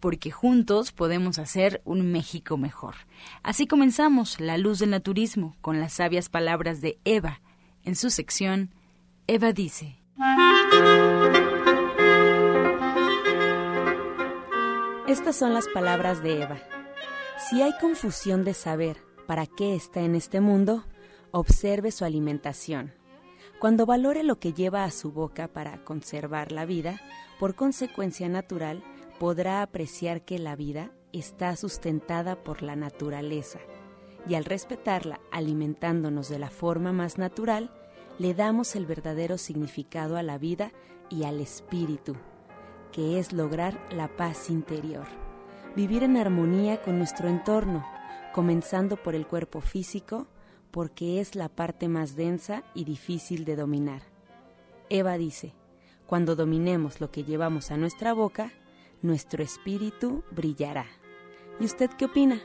porque juntos podemos hacer un México mejor. Así comenzamos La Luz del Naturismo con las sabias palabras de Eva. En su sección, Eva dice. Estas son las palabras de Eva. Si hay confusión de saber para qué está en este mundo, observe su alimentación. Cuando valore lo que lleva a su boca para conservar la vida, por consecuencia natural, podrá apreciar que la vida está sustentada por la naturaleza y al respetarla alimentándonos de la forma más natural, le damos el verdadero significado a la vida y al espíritu, que es lograr la paz interior, vivir en armonía con nuestro entorno, comenzando por el cuerpo físico, porque es la parte más densa y difícil de dominar. Eva dice, cuando dominemos lo que llevamos a nuestra boca, nuestro espíritu brillará. ¿Y usted qué opina?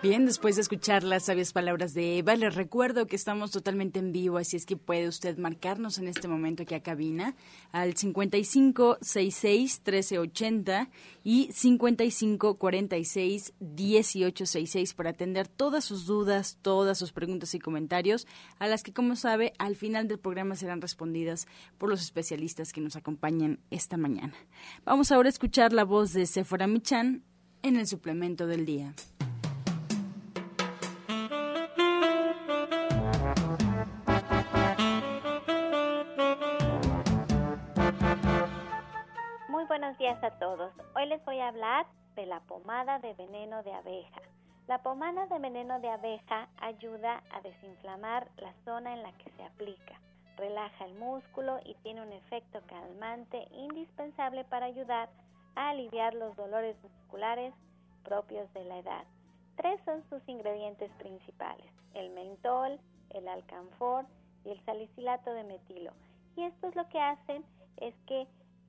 Bien, después de escuchar las sabias palabras de Eva, les recuerdo que estamos totalmente en vivo, así es que puede usted marcarnos en este momento aquí a cabina al 5566-1380 y 5546-1866 para atender todas sus dudas, todas sus preguntas y comentarios, a las que, como sabe, al final del programa serán respondidas por los especialistas que nos acompañan esta mañana. Vamos ahora a escuchar la voz de Sephora Michan en el suplemento del día. Días a todos. Hoy les voy a hablar de la pomada de veneno de abeja. La pomada de veneno de abeja ayuda a desinflamar la zona en la que se aplica, relaja el músculo y tiene un efecto calmante indispensable para ayudar a aliviar los dolores musculares propios de la edad. Tres son sus ingredientes principales, el mentol, el alcanfor y el salicilato de metilo. Y esto es lo que hacen es que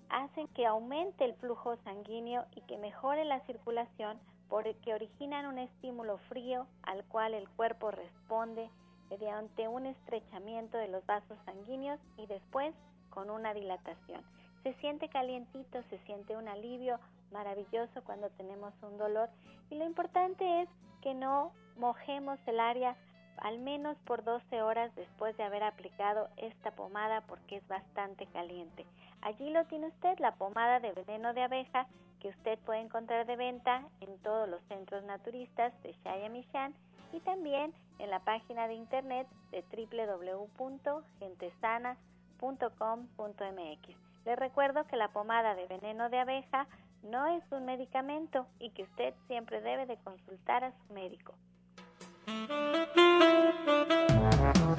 hacen que aumente el flujo sanguíneo y que mejore la circulación porque originan un estímulo frío al cual el cuerpo responde mediante un estrechamiento de los vasos sanguíneos y después con una dilatación. Se siente calientito, se siente un alivio maravilloso cuando tenemos un dolor y lo importante es que no mojemos el área al menos por 12 horas después de haber aplicado esta pomada porque es bastante caliente. Allí lo tiene usted, la pomada de veneno de abeja que usted puede encontrar de venta en todos los centros naturistas de Shayamishan y también en la página de internet de www.gentesana.com.mx. Les recuerdo que la pomada de veneno de abeja no es un medicamento y que usted siempre debe de consultar a su médico. Thank you.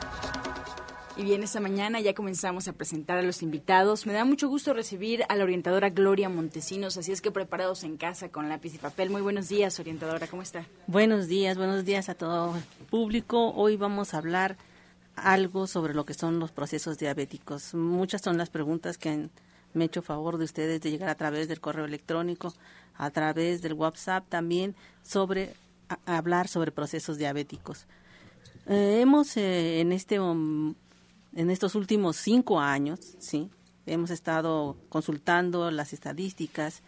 Y bien, esta mañana ya comenzamos a presentar a los invitados. Me da mucho gusto recibir a la orientadora Gloria Montesinos, así es que preparados en casa con lápiz y papel. Muy buenos días, orientadora, ¿cómo está? Buenos días, buenos días a todo el público. Hoy vamos a hablar algo sobre lo que son los procesos diabéticos. Muchas son las preguntas que me he hecho favor de ustedes de llegar a través del correo electrónico, a través del WhatsApp también, sobre hablar sobre procesos diabéticos. Eh, hemos eh, en este um, en estos últimos cinco años, sí, hemos estado consultando las estadísticas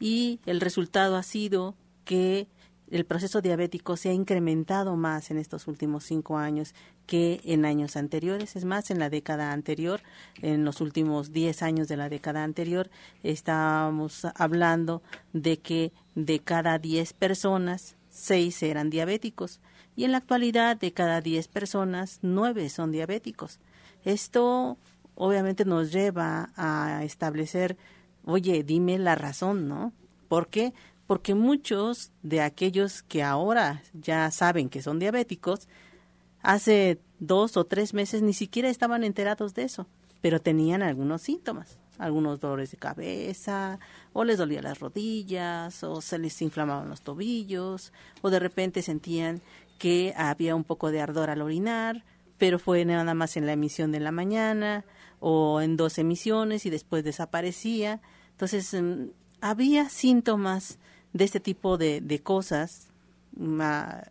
y el resultado ha sido que el proceso diabético se ha incrementado más en estos últimos cinco años que en años anteriores. Es más, en la década anterior, en los últimos diez años de la década anterior, estábamos hablando de que de cada diez personas, seis eran diabéticos. Y en la actualidad, de cada diez personas, nueve son diabéticos. Esto obviamente nos lleva a establecer, oye, dime la razón, ¿no? ¿Por qué? porque muchos de aquellos que ahora ya saben que son diabéticos, hace dos o tres meses ni siquiera estaban enterados de eso, pero tenían algunos síntomas, algunos dolores de cabeza, o les dolían las rodillas, o se les inflamaban los tobillos, o de repente sentían que había un poco de ardor al orinar, pero fue nada más en la emisión de la mañana, o en dos emisiones y después desaparecía. Entonces, mm, había síntomas de este tipo de, de cosas,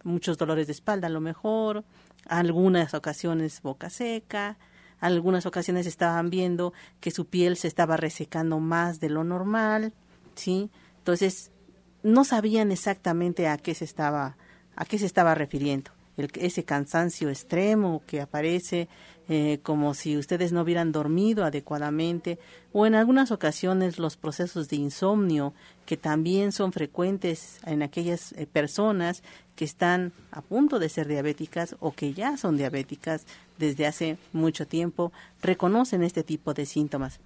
muchos dolores de espalda a lo mejor, algunas ocasiones boca seca, algunas ocasiones estaban viendo que su piel se estaba resecando más de lo normal, ¿sí? Entonces, no sabían exactamente a qué se estaba, a qué se estaba refiriendo. El, ese cansancio extremo que aparece eh, como si ustedes no hubieran dormido adecuadamente o en algunas ocasiones los procesos de insomnio que también son frecuentes en aquellas eh, personas que están a punto de ser diabéticas o que ya son diabéticas desde hace mucho tiempo reconocen este tipo de síntomas.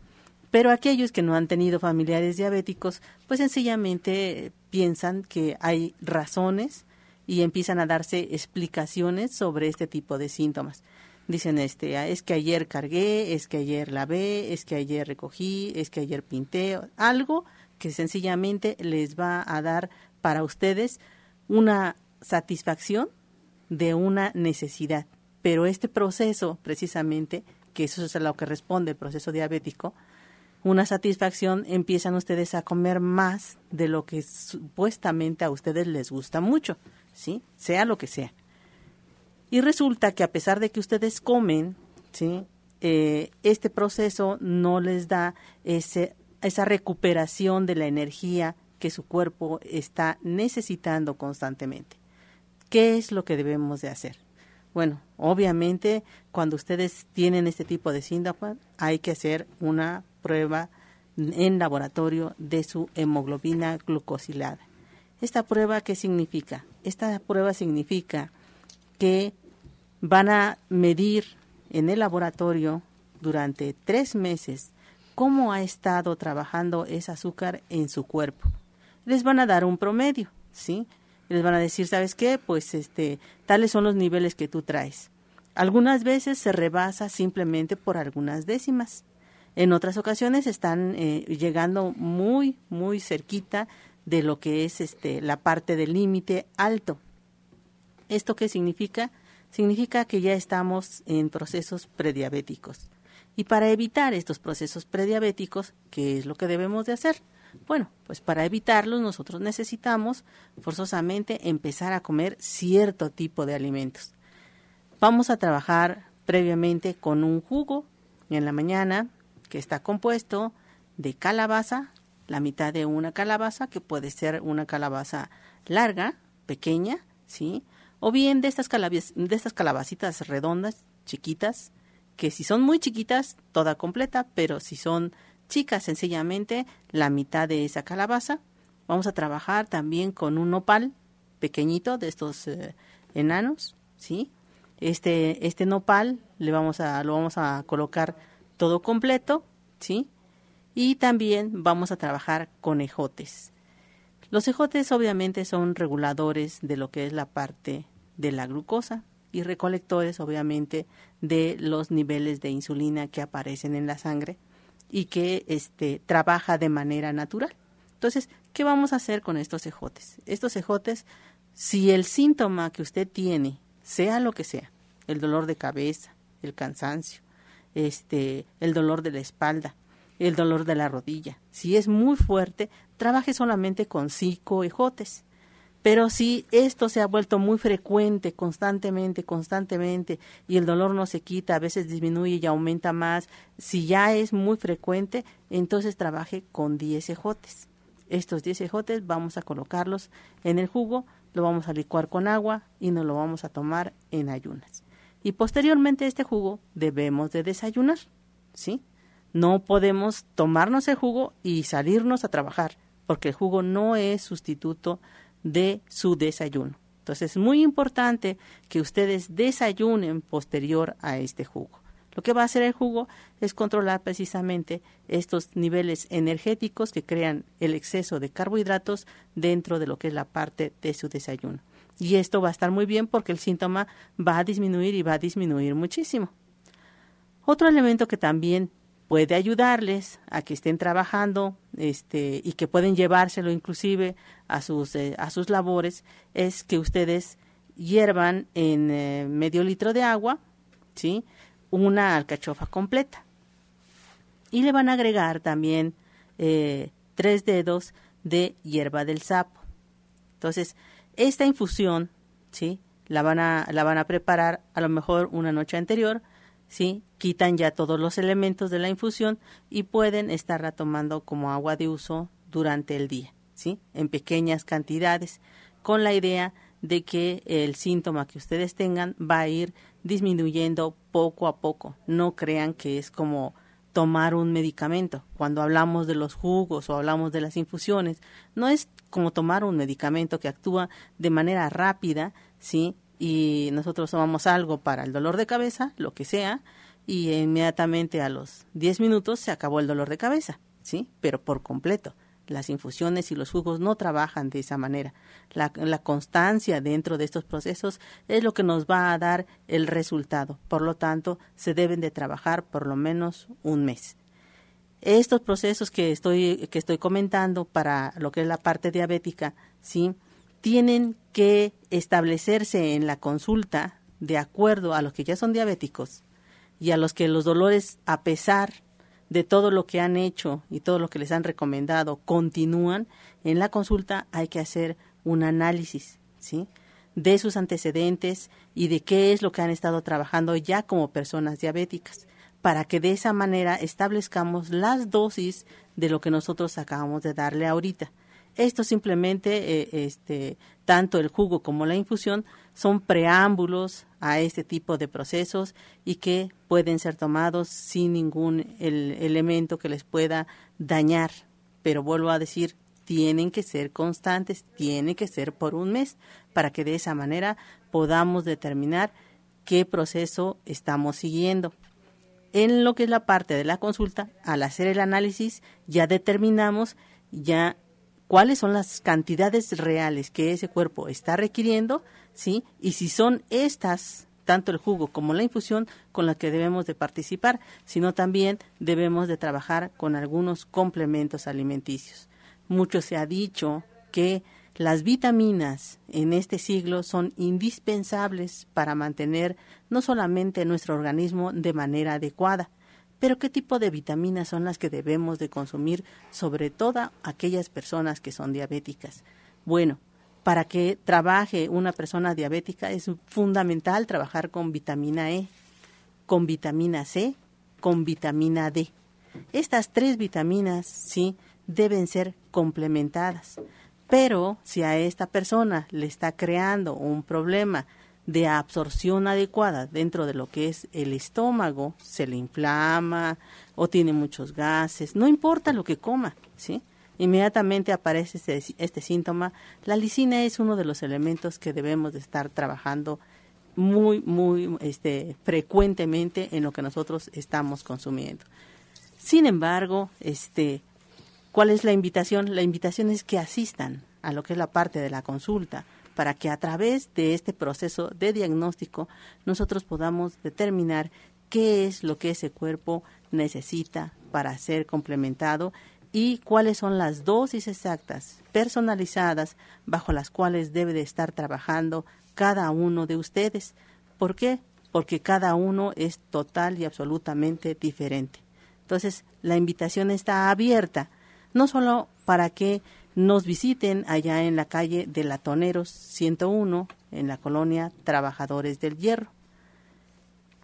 Pero aquellos que no han tenido familiares diabéticos, pues sencillamente eh, piensan que hay razones y empiezan a darse explicaciones sobre este tipo de síntomas dicen este ah, es que ayer cargué, es que ayer lavé, es que ayer recogí, es que ayer pinté, algo que sencillamente les va a dar para ustedes una satisfacción de una necesidad. Pero este proceso, precisamente, que eso es a lo que responde el proceso diabético, una satisfacción, empiezan ustedes a comer más de lo que supuestamente a ustedes les gusta mucho, ¿sí? Sea lo que sea. Y resulta que a pesar de que ustedes comen, ¿sí? Eh, este proceso no les da ese, esa recuperación de la energía que su cuerpo está necesitando constantemente. ¿Qué es lo que debemos de hacer? Bueno, obviamente cuando ustedes tienen este tipo de síndrome hay que hacer una prueba en laboratorio de su hemoglobina glucosilada. ¿Esta prueba qué significa? Esta prueba significa que van a medir en el laboratorio durante tres meses cómo ha estado trabajando ese azúcar en su cuerpo. Les van a dar un promedio, ¿sí? Les van a decir, ¿sabes qué? Pues este, tales son los niveles que tú traes. Algunas veces se rebasa simplemente por algunas décimas. En otras ocasiones están eh, llegando muy, muy cerquita de lo que es este, la parte del límite alto. ¿Esto qué significa? significa que ya estamos en procesos prediabéticos. Y para evitar estos procesos prediabéticos, ¿qué es lo que debemos de hacer? Bueno, pues para evitarlos nosotros necesitamos forzosamente empezar a comer cierto tipo de alimentos. Vamos a trabajar previamente con un jugo en la mañana que está compuesto de calabaza, la mitad de una calabaza, que puede ser una calabaza larga, pequeña, ¿sí? o bien de estas, de estas calabacitas redondas, chiquitas, que si son muy chiquitas, toda completa, pero si son chicas, sencillamente la mitad de esa calabaza. Vamos a trabajar también con un nopal pequeñito de estos eh, enanos, ¿sí? Este, este nopal le vamos a, lo vamos a colocar todo completo, ¿sí? Y también vamos a trabajar con ejotes. Los ejotes obviamente son reguladores de lo que es la parte de la glucosa y recolectores obviamente de los niveles de insulina que aparecen en la sangre y que este trabaja de manera natural. Entonces, ¿qué vamos a hacer con estos ejotes? Estos ejotes, si el síntoma que usted tiene, sea lo que sea, el dolor de cabeza, el cansancio, este, el dolor de la espalda, el dolor de la rodilla, si es muy fuerte, trabaje solamente con cinco ejotes Pero si esto se ha vuelto muy frecuente, constantemente, constantemente, y el dolor no se quita, a veces disminuye y aumenta más, si ya es muy frecuente, entonces trabaje con 10 ejotes. Estos 10 ejotes vamos a colocarlos en el jugo, lo vamos a licuar con agua y nos lo vamos a tomar en ayunas. Y posteriormente este jugo debemos de desayunar, ¿sí? No podemos tomarnos el jugo y salirnos a trabajar, porque el jugo no es sustituto de su desayuno. Entonces es muy importante que ustedes desayunen posterior a este jugo. Lo que va a hacer el jugo es controlar precisamente estos niveles energéticos que crean el exceso de carbohidratos dentro de lo que es la parte de su desayuno. Y esto va a estar muy bien porque el síntoma va a disminuir y va a disminuir muchísimo. Otro elemento que también puede ayudarles a que estén trabajando este, y que pueden llevárselo inclusive a sus, eh, a sus labores es que ustedes hiervan en eh, medio litro de agua ¿sí? una alcachofa completa y le van a agregar también eh, tres dedos de hierba del sapo. Entonces, esta infusión, ¿sí? La van a, la van a preparar a lo mejor una noche anterior ¿sí? Quitan ya todos los elementos de la infusión y pueden estarla tomando como agua de uso durante el día, ¿sí? En pequeñas cantidades, con la idea de que el síntoma que ustedes tengan va a ir disminuyendo poco a poco. No crean que es como tomar un medicamento. Cuando hablamos de los jugos o hablamos de las infusiones, no es como tomar un medicamento que actúa de manera rápida, ¿sí? Y nosotros tomamos algo para el dolor de cabeza, lo que sea, y inmediatamente a los 10 minutos se acabó el dolor de cabeza, ¿sí? Pero por completo. Las infusiones y los jugos no trabajan de esa manera. La, la, constancia dentro de estos procesos es lo que nos va a dar el resultado. Por lo tanto, se deben de trabajar por lo menos un mes. Estos procesos que estoy, que estoy comentando para lo que es la parte diabética, ¿sí? Tienen que establecerse en la consulta de acuerdo a los que ya son diabéticos y a los que los dolores, a pesar de todo lo que han hecho y todo lo que les han recomendado, continúan, en la consulta hay que hacer un análisis, ¿sí? de sus antecedentes y de qué es lo que han estado trabajando ya como personas diabéticas, para que de esa manera establezcamos las dosis de lo que nosotros acabamos de darle ahorita. Esto simplemente, eh, este, tanto el jugo como la infusión, son preámbulos a este tipo de procesos y que pueden ser tomados sin ningún elemento que les pueda dañar. Pero vuelvo a decir, tienen que ser constantes, tienen que ser por un mes, para que de esa manera podamos determinar qué proceso estamos siguiendo. En lo que es la parte de la consulta, al hacer el análisis, ya determinamos, ya cuáles son las cantidades reales que ese cuerpo está requiriendo, ¿sí? Y si son estas, tanto el jugo como la infusión, con las que debemos de participar, sino también debemos de trabajar con algunos complementos alimenticios. Mucho se ha dicho que las vitaminas en este siglo son indispensables para mantener no solamente nuestro organismo de manera adecuada, pero ¿qué tipo de vitaminas son las que debemos de consumir, sobre todo aquellas personas que son diabéticas? Bueno, para que trabaje una persona diabética es fundamental trabajar con vitamina E, con vitamina C, con vitamina D. Estas tres vitaminas, sí, deben ser complementadas. Pero si a esta persona le está creando un problema de absorción adecuada dentro de lo que es el estómago, se le inflama o tiene muchos gases, no importa lo que coma, ¿sí? Inmediatamente aparece este, este síntoma. La lisina es uno de los elementos que debemos de estar trabajando muy, muy este, frecuentemente en lo que nosotros estamos consumiendo. Sin embargo, este, ¿cuál es la invitación? La invitación es que asistan a lo que es la parte de la consulta para que a través de este proceso de diagnóstico nosotros podamos determinar qué es lo que ese cuerpo necesita para ser complementado y cuáles son las dosis exactas, personalizadas, bajo las cuales debe de estar trabajando cada uno de ustedes. ¿Por qué? Porque cada uno es total y absolutamente diferente. Entonces, la invitación está abierta, no solo para que nos visiten allá en la calle de Latoneros 101, en la colonia Trabajadores del Hierro.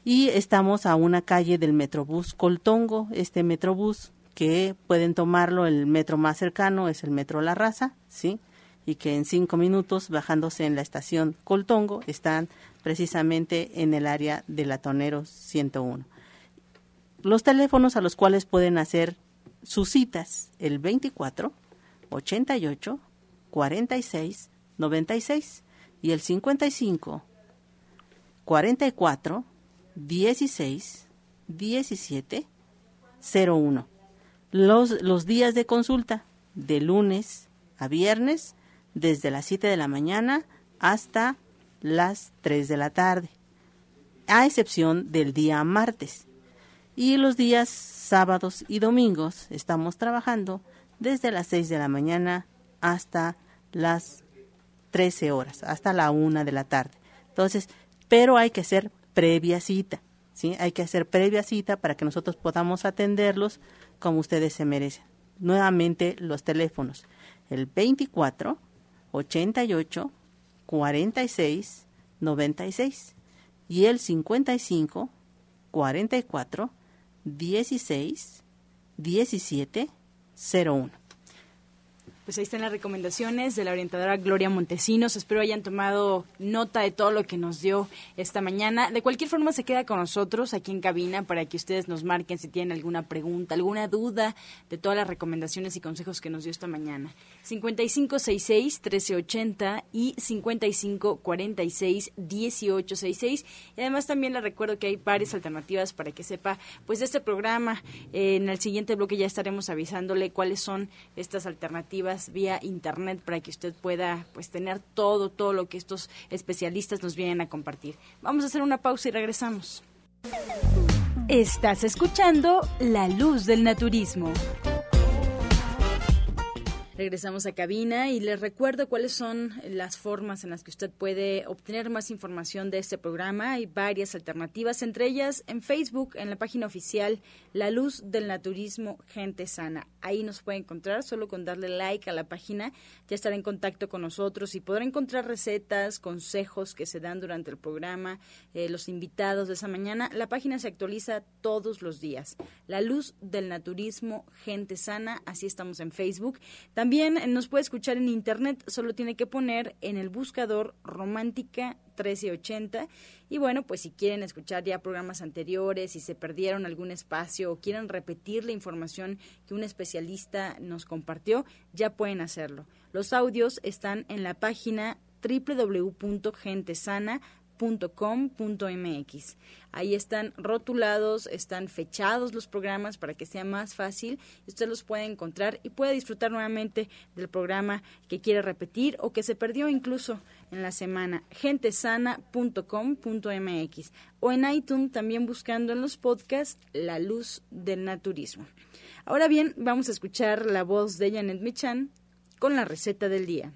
Y estamos a una calle del Metrobús Coltongo, este Metrobús que pueden tomarlo, el metro más cercano es el Metro La Raza, ¿sí? Y que en cinco minutos, bajándose en la estación Coltongo, están precisamente en el área de Latoneros 101. Los teléfonos a los cuales pueden hacer sus citas, el 24 88 46 96 y el 55 44 16 17 01. Los, los días de consulta de lunes a viernes desde las 7 de la mañana hasta las 3 de la tarde, a excepción del día martes. Y los días sábados y domingos estamos trabajando desde las 6 de la mañana hasta las 13 horas, hasta la 1 de la tarde. Entonces, pero hay que hacer previa cita, ¿sí? Hay que hacer previa cita para que nosotros podamos atenderlos como ustedes se merecen. Nuevamente los teléfonos, el 24 88 46 96 y el 55 44 16 17 01. Pues ahí están las recomendaciones de la orientadora Gloria Montesinos. Espero hayan tomado nota de todo lo que nos dio esta mañana. De cualquier forma, se queda con nosotros aquí en cabina para que ustedes nos marquen si tienen alguna pregunta, alguna duda de todas las recomendaciones y consejos que nos dio esta mañana. 5566-1380 y 5546-1866. Y además también les recuerdo que hay varias alternativas para que sepa pues de este programa. en el siguiente bloque ya estaremos avisándole cuáles son estas alternativas vía internet para que usted pueda pues tener todo, todo lo que estos especialistas nos vienen a compartir. Vamos a hacer una pausa y regresamos. Estás escuchando La Luz del Naturismo. Regresamos a cabina y les recuerdo cuáles son las formas en las que usted puede obtener más información de este programa. Hay varias alternativas, entre ellas en Facebook, en la página oficial La Luz del Naturismo Gente Sana. Ahí nos puede encontrar solo con darle like a la página, ya estará en contacto con nosotros y podrá encontrar recetas, consejos que se dan durante el programa, eh, los invitados de esa mañana. La página se actualiza todos los días. La Luz del Naturismo Gente Sana, así estamos en Facebook. También nos puede escuchar en internet, solo tiene que poner en el buscador Romántica 1380. Y bueno, pues si quieren escuchar ya programas anteriores, si se perdieron algún espacio o quieren repetir la información que un especialista nos compartió, ya pueden hacerlo. Los audios están en la página www.gentesana.com .com.mx. Ahí están rotulados, están fechados los programas para que sea más fácil. Usted los puede encontrar y puede disfrutar nuevamente del programa que quiere repetir o que se perdió incluso en la semana. gentesana.com.mx o en iTunes también buscando en los podcasts La Luz del Naturismo. Ahora bien, vamos a escuchar la voz de Janet Michan con la receta del día.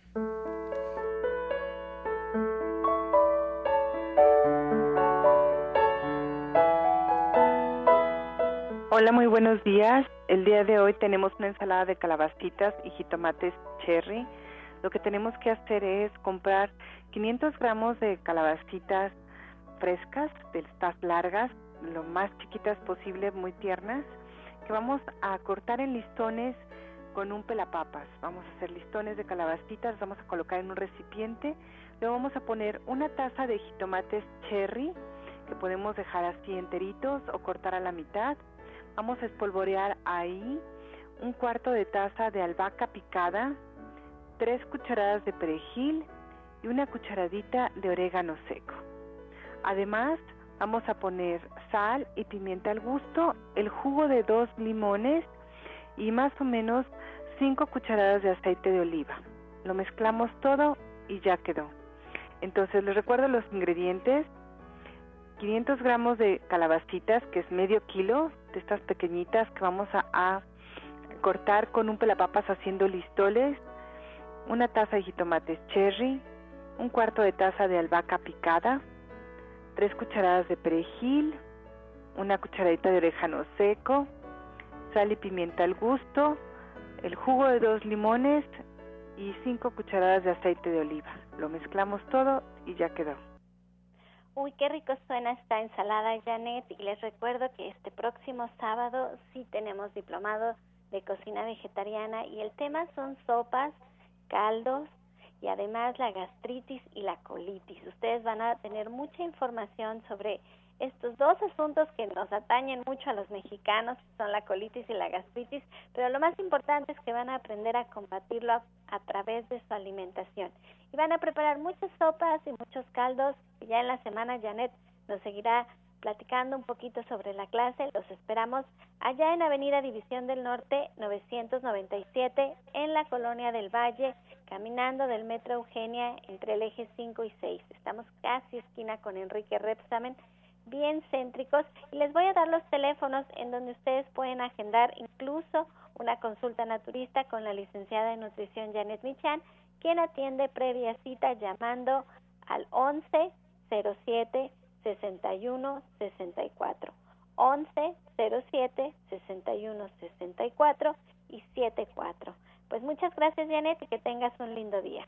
Buenos días. El día de hoy tenemos una ensalada de calabacitas y jitomates cherry. Lo que tenemos que hacer es comprar 500 gramos de calabacitas frescas, de estas largas, lo más chiquitas posible, muy tiernas, que vamos a cortar en listones con un pelapapas. Vamos a hacer listones de calabacitas, vamos a colocar en un recipiente, luego vamos a poner una taza de jitomates cherry, que podemos dejar así enteritos o cortar a la mitad, Vamos a espolvorear ahí un cuarto de taza de albahaca picada, tres cucharadas de perejil y una cucharadita de orégano seco. Además, vamos a poner sal y pimienta al gusto, el jugo de dos limones y más o menos cinco cucharadas de aceite de oliva. Lo mezclamos todo y ya quedó. Entonces les recuerdo los ingredientes. 500 gramos de calabacitas, que es medio kilo de estas pequeñitas que vamos a, cortar con un pelapapas haciendo listoles, una taza de jitomates cherry, un cuarto de taza de albahaca picada, tres cucharadas de perejil, una cucharadita de orégano seco, sal y pimienta al gusto, el jugo de dos limones y 5 cucharadas de aceite de oliva. Lo mezclamos todo y ya quedó. Uy, qué rico suena esta ensalada, Janet. Y les recuerdo que este próximo sábado sí tenemos diplomado de cocina vegetariana y el tema son sopas, caldos y además la gastritis y la colitis. Ustedes van a tener mucha información sobre estos dos asuntos que nos atañen mucho a los mexicanos, son la colitis y la gastritis, pero lo más importante es que van a aprender a combatirlo a, través de su alimentación. Y van a preparar muchas sopas y muchos caldos. Ya en la semana Janet nos seguirá platicando un poquito sobre la clase. Los esperamos allá en Avenida División del Norte 997 en la Colonia del Valle, caminando del Metro Eugenia entre el eje 5 y 6. Estamos casi esquina con Enrique Repsamen bien céntricos y les voy a dar los teléfonos en donde ustedes pueden agendar incluso una consulta naturista con la licenciada en nutrición Janet Michan, quien atiende previa cita llamando al 11 07 61 64 11 07 61 64 y 74. Pues muchas gracias Janet y que tengas un lindo día.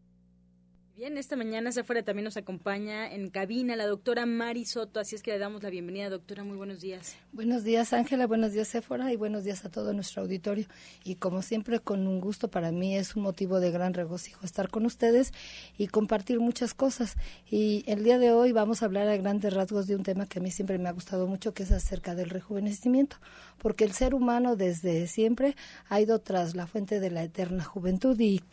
Bien, esta mañana se afuera también nos acompaña en cabina la doctora Mari Soto, así es que le damos la bienvenida, doctora, muy buenos días. Buenos días, Ángela, buenos días, Sephora, y buenos días a todo nuestro auditorio. Y como siempre, con un gusto para mí, es un motivo de gran regocijo estar con ustedes y compartir muchas cosas. Y el día de hoy vamos a hablar a grandes rasgos de un tema que a mí siempre me ha gustado mucho, que es acerca del rejuvenecimiento, porque el ser humano desde siempre ha ido tras la fuente de la eterna juventud y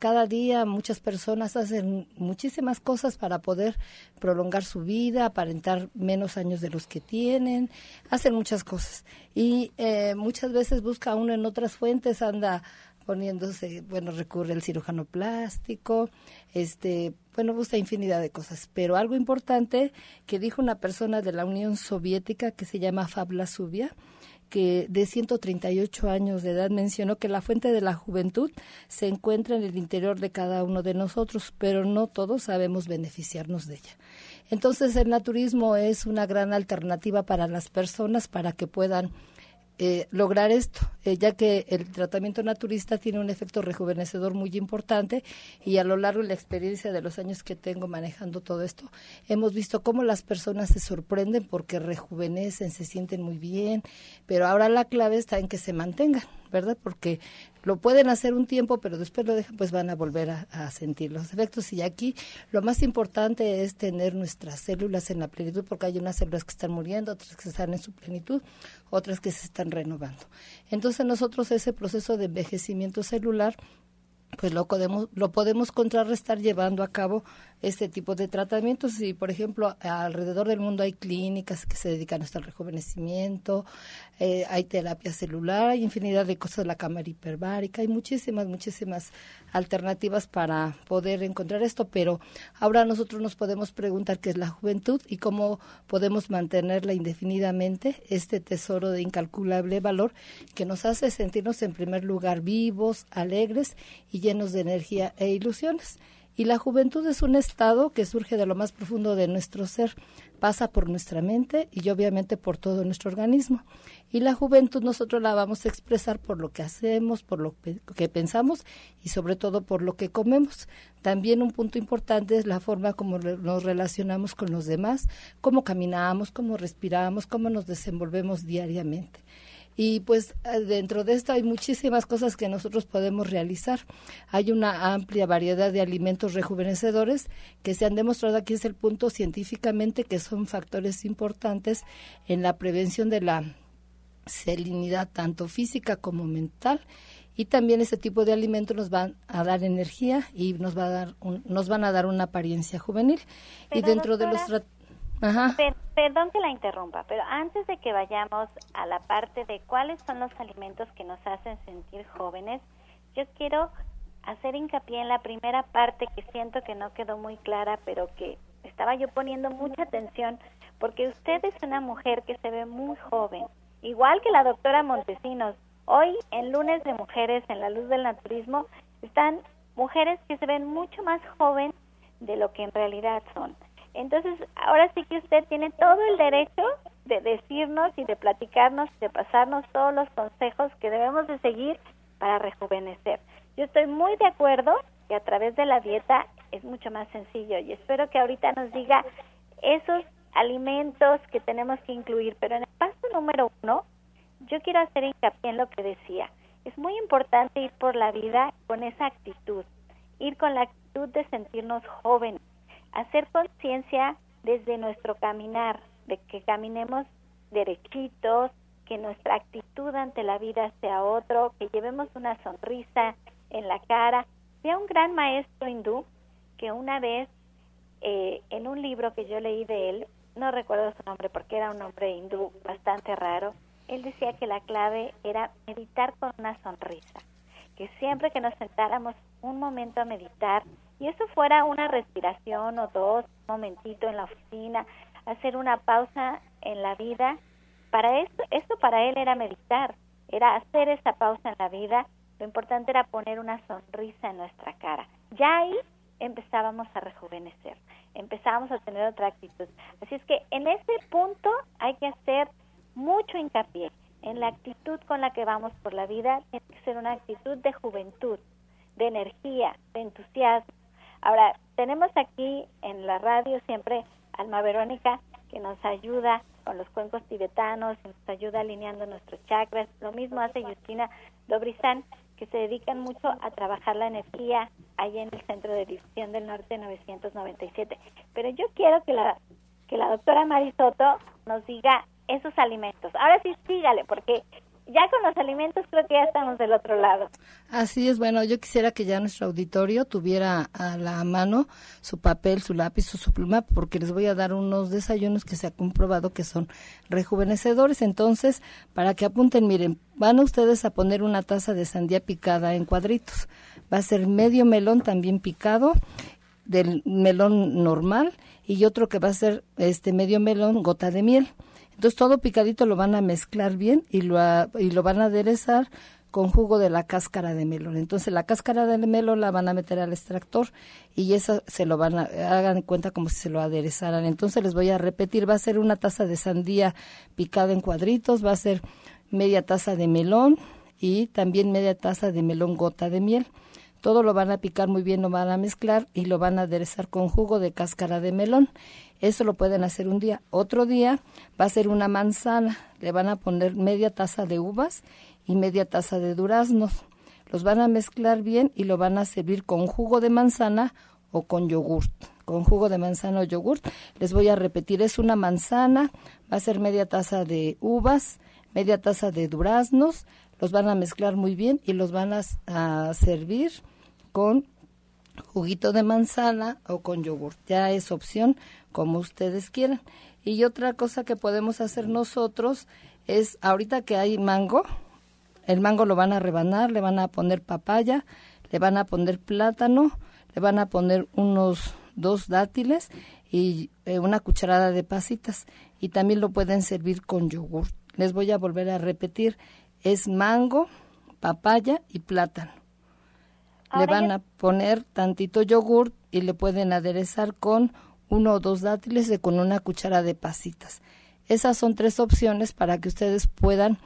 cada día muchas personas hacen muchísimas cosas para poder prolongar su vida, aparentar menos años de los que tienen, hacen muchas cosas. Y eh, muchas veces busca uno en otras fuentes, anda poniéndose, bueno, recurre al cirujano plástico, este, bueno, busca infinidad de cosas. Pero algo importante que dijo una persona de la Unión Soviética que se llama Fabla Subia, que de 138 años de edad mencionó que la fuente de la juventud se encuentra en el interior de cada uno de nosotros, pero no todos sabemos beneficiarnos de ella. Entonces el naturismo es una gran alternativa para las personas para que puedan eh, lograr esto, eh, ya que el tratamiento naturista tiene un efecto rejuvenecedor muy importante y a lo largo de la experiencia de los años que tengo manejando todo esto, hemos visto cómo las personas se sorprenden porque rejuvenecen, se sienten muy bien, pero ahora la clave está en que se mantengan, ¿verdad? Porque lo pueden hacer un tiempo, pero después lo dejan, pues van a volver a, sentir los efectos. Y aquí lo más importante es tener nuestras células en la plenitud, porque hay unas células que están muriendo, otras que están en su plenitud, otras que se están renovando. Entonces nosotros ese proceso de envejecimiento celular pues lo podemos, lo podemos contrarrestar llevando a cabo este tipo de tratamientos. Y, por ejemplo, alrededor del mundo hay clínicas que se dedican hasta el rejuvenecimiento, eh, hay terapia celular, hay infinidad de cosas, la cámara hiperbárica, hay muchísimas, muchísimas alternativas para poder encontrar esto, pero ahora nosotros nos podemos preguntar qué es la juventud y cómo podemos mantenerla indefinidamente, este tesoro de incalculable valor que nos hace sentirnos en primer lugar vivos, alegres y llenos de energía e ilusiones. Y la juventud es un estado que surge de lo más profundo de nuestro ser, pasa por nuestra mente y obviamente por todo nuestro organismo. Y la juventud nosotros la vamos a expresar por lo que hacemos, por lo que pensamos y sobre todo por lo que comemos. También un punto importante es la forma como nos relacionamos con los demás, cómo caminamos, cómo respiramos, cómo nos desenvolvemos diariamente. Y pues eh, dentro de esto hay muchísimas cosas que nosotros podemos realizar. Hay una amplia variedad de alimentos rejuvenecedores que se han demostrado, aquí es el punto científicamente, que son factores importantes en la prevención de la salinidad tanto física como mental y también ese tipo de alimentos nos van a dar energía y nos va a dar nos van a dar una apariencia juvenil y dentro de los perdón que la interrumpa, pero antes de que vayamos a la parte de cuáles son los alimentos que nos hacen sentir jóvenes, yo quiero hacer hincapié en la primera parte que siento que no quedó muy clara, pero que estaba yo poniendo mucha atención porque usted es una mujer que se ve muy joven, igual que la doctora Montesinos. Hoy, en lunes de mujeres en la luz del naturismo, están mujeres que se ven mucho más joven de lo que en realidad son. Entonces, ahora sí que usted tiene todo el derecho de decirnos y de platicarnos, de pasarnos todos los consejos que debemos de seguir para rejuvenecer. Yo estoy muy de acuerdo que a través de la dieta es mucho más sencillo y espero que ahorita nos diga esos alimentos que tenemos que incluir. Pero en el paso número uno, yo quiero hacer hincapié en lo que decía. Es muy importante ir por la vida con esa actitud, ir con la actitud de sentirnos jóvenes, hacer conciencia desde nuestro caminar, de que caminemos derechitos, que nuestra actitud ante la vida sea otro, que llevemos una sonrisa en la cara. Había un gran maestro hindú que una vez eh, en un libro que yo leí de él, no recuerdo su nombre porque era un hombre hindú bastante raro, él decía que la clave era meditar con una sonrisa, que siempre que nos sentáramos un momento a meditar, y eso fuera una respiración o dos, un momentito en la oficina, hacer una pausa en la vida, para esto, esto para él era meditar, era hacer esa pausa en la vida, lo importante era poner una sonrisa en nuestra cara. Ya ahí empezábamos a rejuvenecer, empezábamos a tener otra actitud. Así es que en ese punto hay que hacer mucho hincapié en la actitud con la que vamos por la vida, tiene que ser una actitud de juventud, de energía, de entusiasmo. Ahora, tenemos aquí en la radio siempre Alma Verónica que nos ayuda con los cuencos tibetanos, nos ayuda alineando nuestros chakras. Lo mismo hace Justina Dobrizán, que se dedican mucho a trabajar la energía ahí en el Centro de División del Norte 997. Pero yo quiero que la, que la doctora Marisoto nos diga esos alimentos. Ahora sí, sígale, porque ya con los alimentos creo que ya estamos del otro lado. Así es, bueno, yo quisiera que ya nuestro auditorio tuviera a la mano su papel, su lápiz o su pluma, porque les voy a dar unos desayunos que se ha comprobado que son rejuvenecedores. Entonces, para que apunten, miren, van ustedes a poner una taza de sandía picada en cuadritos. Va a ser medio melón también picado del melón normal y otro que va a ser este medio melón gota de miel entonces todo picadito lo van a mezclar bien y lo, y lo van a aderezar con jugo de la cáscara de melón. Entonces la cáscara de melón la van a meter al extractor y eso se lo van a, hagan cuenta como si se lo aderezaran. Entonces les voy a repetir, va a ser una taza de sandía picada en cuadritos, va a ser media taza de melón y también media taza de melón gota de miel. Todo lo van a picar muy bien, lo van a mezclar y lo van a aderezar con jugo de cáscara de melón. Eso lo pueden hacer un día. Otro día va a ser una manzana. Le van a poner media taza de uvas y media taza de duraznos. Los van a mezclar bien y lo van a servir con jugo de manzana o con yogurt. Con jugo de manzana o yogurt. Les voy a repetir, es una manzana, va a ser media taza de uvas, media taza de duraznos. Los van a mezclar muy bien y los van a, a servir con juguito de manzana o con yogur. Ya es opción como ustedes quieran. Y otra cosa que podemos hacer nosotros es, ahorita que hay mango, el mango lo van a rebanar, le van a poner papaya, le van a poner plátano, le van a poner unos dos dátiles y eh, una cucharada de pasitas. Y también lo pueden servir con yogur. Les voy a volver a repetir, es mango, papaya y plátano le van a poner tantito yogur y le pueden aderezar con uno o dos dátiles y con una cuchara de pasitas. Esas son tres opciones para que ustedes puedan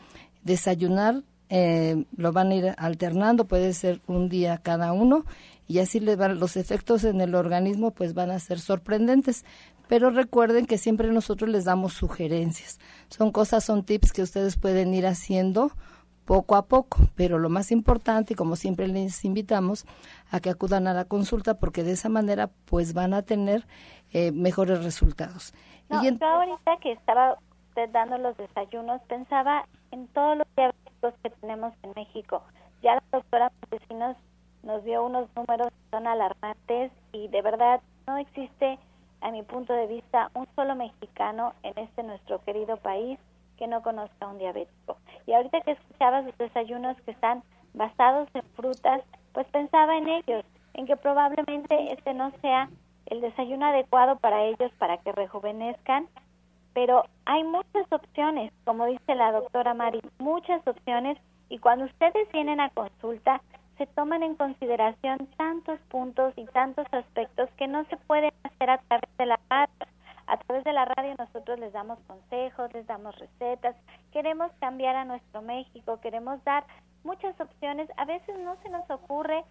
desayunar. Eh, lo van a ir alternando, puede ser un día cada uno y así le van, los efectos en el organismo pues van a ser sorprendentes. Pero recuerden que siempre nosotros les damos sugerencias. Son cosas, son tips que ustedes pueden ir haciendo poco a poco, pero lo más importante, y como siempre les invitamos, a que acudan a la consulta porque de esa manera pues van a tener eh, mejores resultados. y Yo ahorita que estaba usted dando los desayunos pensaba en todos los diabéticos que tenemos en México. Ya la doctora Montesinos nos dio unos números que son alarmantes y de verdad no existe, a mi punto de vista, un solo mexicano en este nuestro querido país que no conozca un diabético. Y ahorita que escuchaba sus desayunos que están basados en frutas, pues pensaba en ellos, en que probablemente este no sea el desayuno adecuado para ellos para que rejuvenezcan, pero hay muchas opciones, como dice la doctora Mari, muchas opciones y cuando ustedes vienen a consulta se toman en consideración tantos puntos y tantos aspectos que no se pueden hacer a través de la radio. A través de la radio nosotros les damos consejos, les damos recetas, queremos cambiar a nuestro México, queremos dar muchas opciones, a veces no se nos ocurre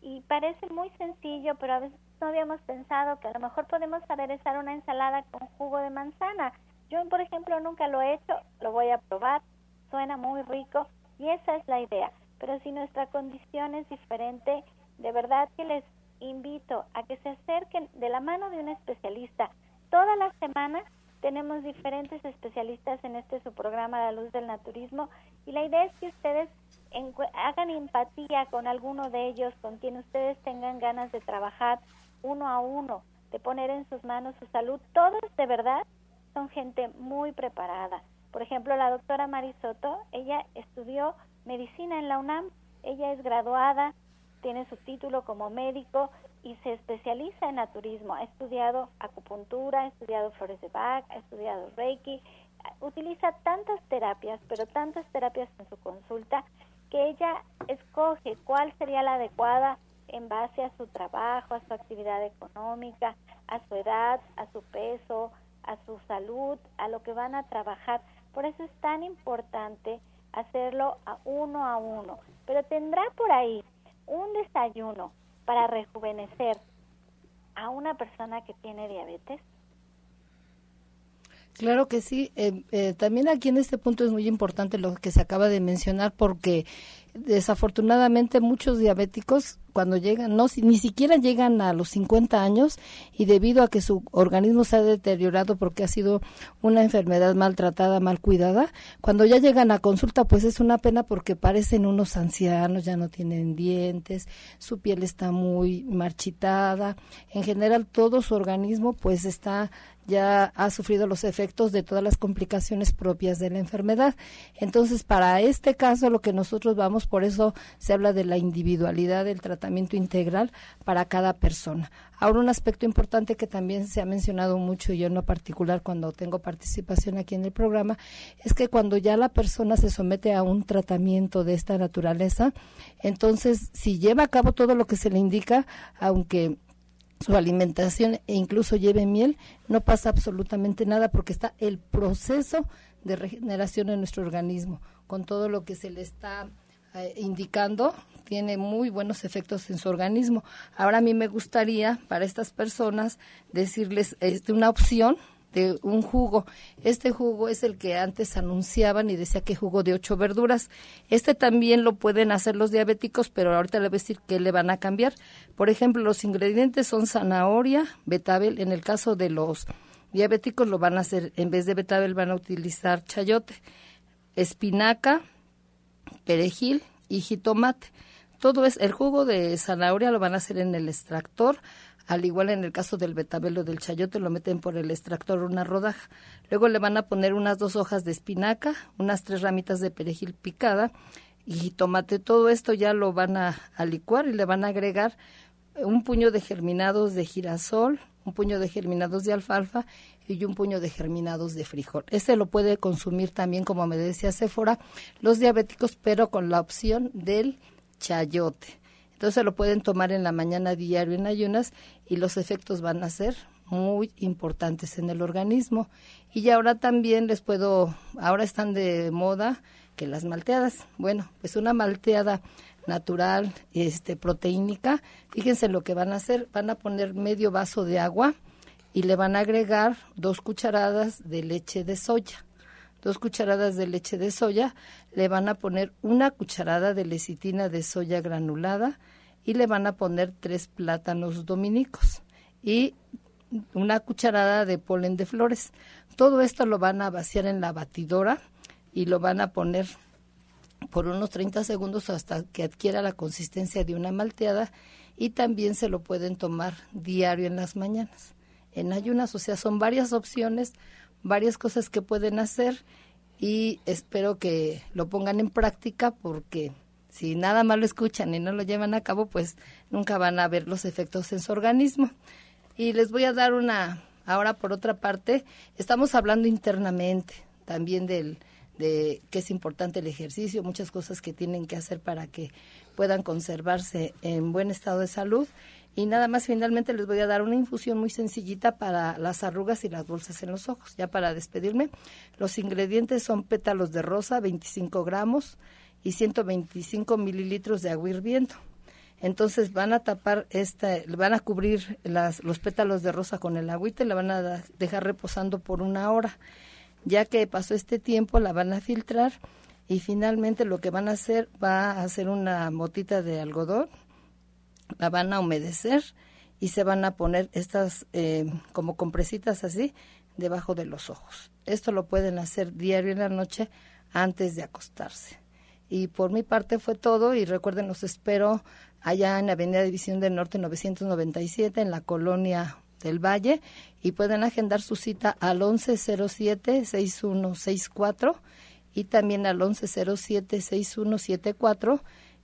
y parece muy sencillo, pero a veces no habíamos pensado que a lo mejor podemos aderezar una ensalada con jugo de manzana. Yo, por ejemplo, nunca lo he hecho, lo voy a probar, suena muy rico y esa es la idea. Pero si nuestra condición es diferente, de verdad que les invito a que se acerquen de la mano de un especialista. Toda la semana tenemos diferentes especialistas en este su programa La Luz del Naturismo y la idea es que ustedes hagan empatía con alguno de ellos, con quien ustedes tengan ganas de trabajar uno a uno, de poner en sus manos su salud. Todos de verdad son gente muy preparada. Por ejemplo, la doctora Marisoto, ella estudió medicina en la UNAM, ella es graduada, tiene su título como médico y se especializa en naturismo. Ha estudiado acupuntura, ha estudiado flores de Bach, ha estudiado Reiki, utiliza tantas terapias, pero tantas terapias en su consulta, que ella escoge cuál sería la adecuada en base a su trabajo, a su actividad económica, a su edad, a su peso, a su salud, a lo que van a trabajar. Por eso es tan importante hacerlo a uno a uno. Pero tendrá por ahí un desayuno para rejuvenecer a una persona que tiene diabetes? Claro que sí. Eh, eh, también aquí en este punto es muy importante lo que se acaba de mencionar porque desafortunadamente muchos diabéticos cuando llegan, no, ni siquiera llegan a los 50 años y debido a que su organismo se ha deteriorado porque ha sido una enfermedad maltratada, mal cuidada, cuando ya llegan a consulta pues es una pena porque parecen unos ancianos, ya no tienen dientes, su piel está muy marchitada, en general todo su organismo pues está ya ha sufrido los efectos de todas las complicaciones propias de la enfermedad. Entonces, para este caso, lo que nosotros vamos, por eso se habla de la individualidad del tratamiento integral para cada persona. Ahora, un aspecto importante que también se ha mencionado mucho, y yo en lo particular cuando tengo participación aquí en el programa, es que cuando ya la persona se somete a un tratamiento de esta naturaleza, entonces, si lleva a cabo todo lo que se le indica, aunque su alimentación e incluso lleve miel, no pasa absolutamente nada porque está el proceso de regeneración en nuestro organismo, con todo lo que se le está eh, indicando, tiene muy buenos efectos en su organismo. Ahora a mí me gustaría para estas personas decirles este, una opción de un jugo. Este jugo es el que antes anunciaban y decía que jugo de ocho verduras. Este también lo pueden hacer los diabéticos, pero ahorita le voy a decir que le van a cambiar. Por ejemplo, los ingredientes son zanahoria, betabel. En el caso de los diabéticos lo van a hacer, en vez de betabel van a utilizar chayote, espinaca, perejil y jitomate. Todo es el jugo de zanahoria lo van a hacer en el extractor al igual en el caso del betabelo del chayote, lo meten por el extractor una rodaja. Luego le van a poner unas dos hojas de espinaca, unas tres ramitas de perejil picada y tomate. Todo esto ya lo van a, licuar y le van a agregar un puño de germinados de girasol, un puño de germinados de alfalfa y un puño de germinados de frijol. Este lo puede consumir también, como me decía Sephora, los diabéticos, pero con la opción del chayote. Entonces lo pueden tomar en la mañana diario en ayunas y los efectos van a ser muy importantes en el organismo. Y ahora también les puedo, ahora están de moda que las malteadas. Bueno, pues una malteada natural, este, proteínica, fíjense lo que van a hacer, van a poner medio vaso de agua y le van a agregar dos cucharadas de leche de soya. Dos cucharadas de leche de soya, le van a poner una cucharada de lecitina de soya granulada, y le van a poner tres plátanos dominicos y una cucharada de polen de flores. Todo esto lo van a vaciar en la batidora y lo van a poner por unos 30 segundos hasta que adquiera la consistencia de una malteada y también se lo pueden tomar diario en las mañanas, en ayunas, o sea, son varias opciones, varias cosas que pueden hacer y espero que lo pongan en práctica porque si nada más lo escuchan y no lo llevan a cabo, pues nunca van a ver los efectos en su organismo. Y les voy a dar una, ahora por otra parte, estamos hablando internamente también del, de que es importante el ejercicio, muchas cosas que tienen que hacer para que puedan conservarse en buen estado de salud. Y nada más finalmente les voy a dar una infusión muy sencillita para las arrugas y las bolsas en los ojos. Ya para despedirme, los ingredientes son pétalos de rosa, 25 gramos y 125 mililitros de agua hirviendo. Entonces van a tapar esta, van a cubrir las, los pétalos de rosa con el agüita y la van a dejar reposando por una hora. Ya que pasó este tiempo, la van a filtrar y finalmente lo que van a hacer va a hacer una motita de algodón la van a humedecer y se van a poner estas eh, como compresitas así debajo de los ojos. Esto lo pueden hacer diario en la noche antes de acostarse. Y por mi parte fue todo y recuerden, los espero allá en Avenida División del Norte 997 en la colonia del Valle y pueden agendar su cita al 1107-6164 y también al 1107-6174